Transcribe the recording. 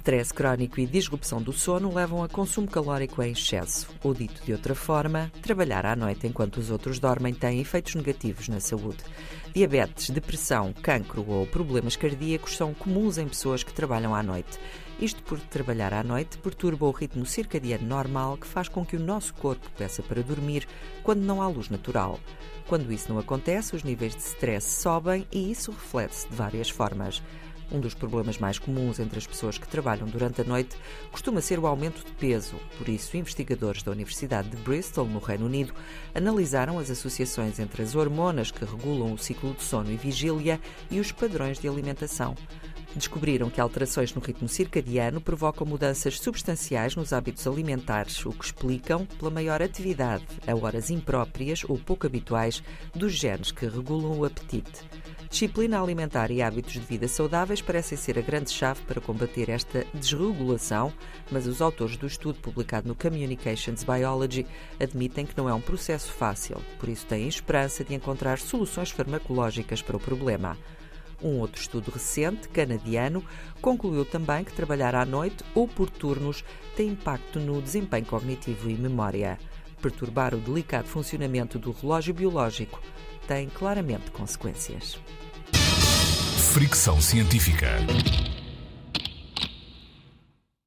Stress crónico e disrupção do sono levam a consumo calórico em excesso. Ou dito de outra forma, trabalhar à noite enquanto os outros dormem tem efeitos negativos na saúde. Diabetes, depressão, cancro ou problemas cardíacos são comuns em pessoas que trabalham à noite. Isto porque trabalhar à noite perturba o ritmo circadiano normal que faz com que o nosso corpo peça para dormir quando não há luz natural. Quando isso não acontece, os níveis de stress sobem e isso reflete-se de várias formas. Um dos problemas mais comuns entre as pessoas que trabalham durante a noite costuma ser o aumento de peso. Por isso, investigadores da Universidade de Bristol, no Reino Unido, analisaram as associações entre as hormonas que regulam o ciclo de sono e vigília e os padrões de alimentação. Descobriram que alterações no ritmo circadiano provocam mudanças substanciais nos hábitos alimentares, o que explicam pela maior atividade, a horas impróprias ou pouco habituais, dos genes que regulam o apetite. Disciplina alimentar e hábitos de vida saudáveis parecem ser a grande chave para combater esta desregulação, mas os autores do estudo publicado no Communications Biology admitem que não é um processo fácil, por isso têm esperança de encontrar soluções farmacológicas para o problema. Um outro estudo recente, canadiano, concluiu também que trabalhar à noite ou por turnos tem impacto no desempenho cognitivo e memória. Perturbar o delicado funcionamento do relógio biológico tem claramente consequências. Fricção científica.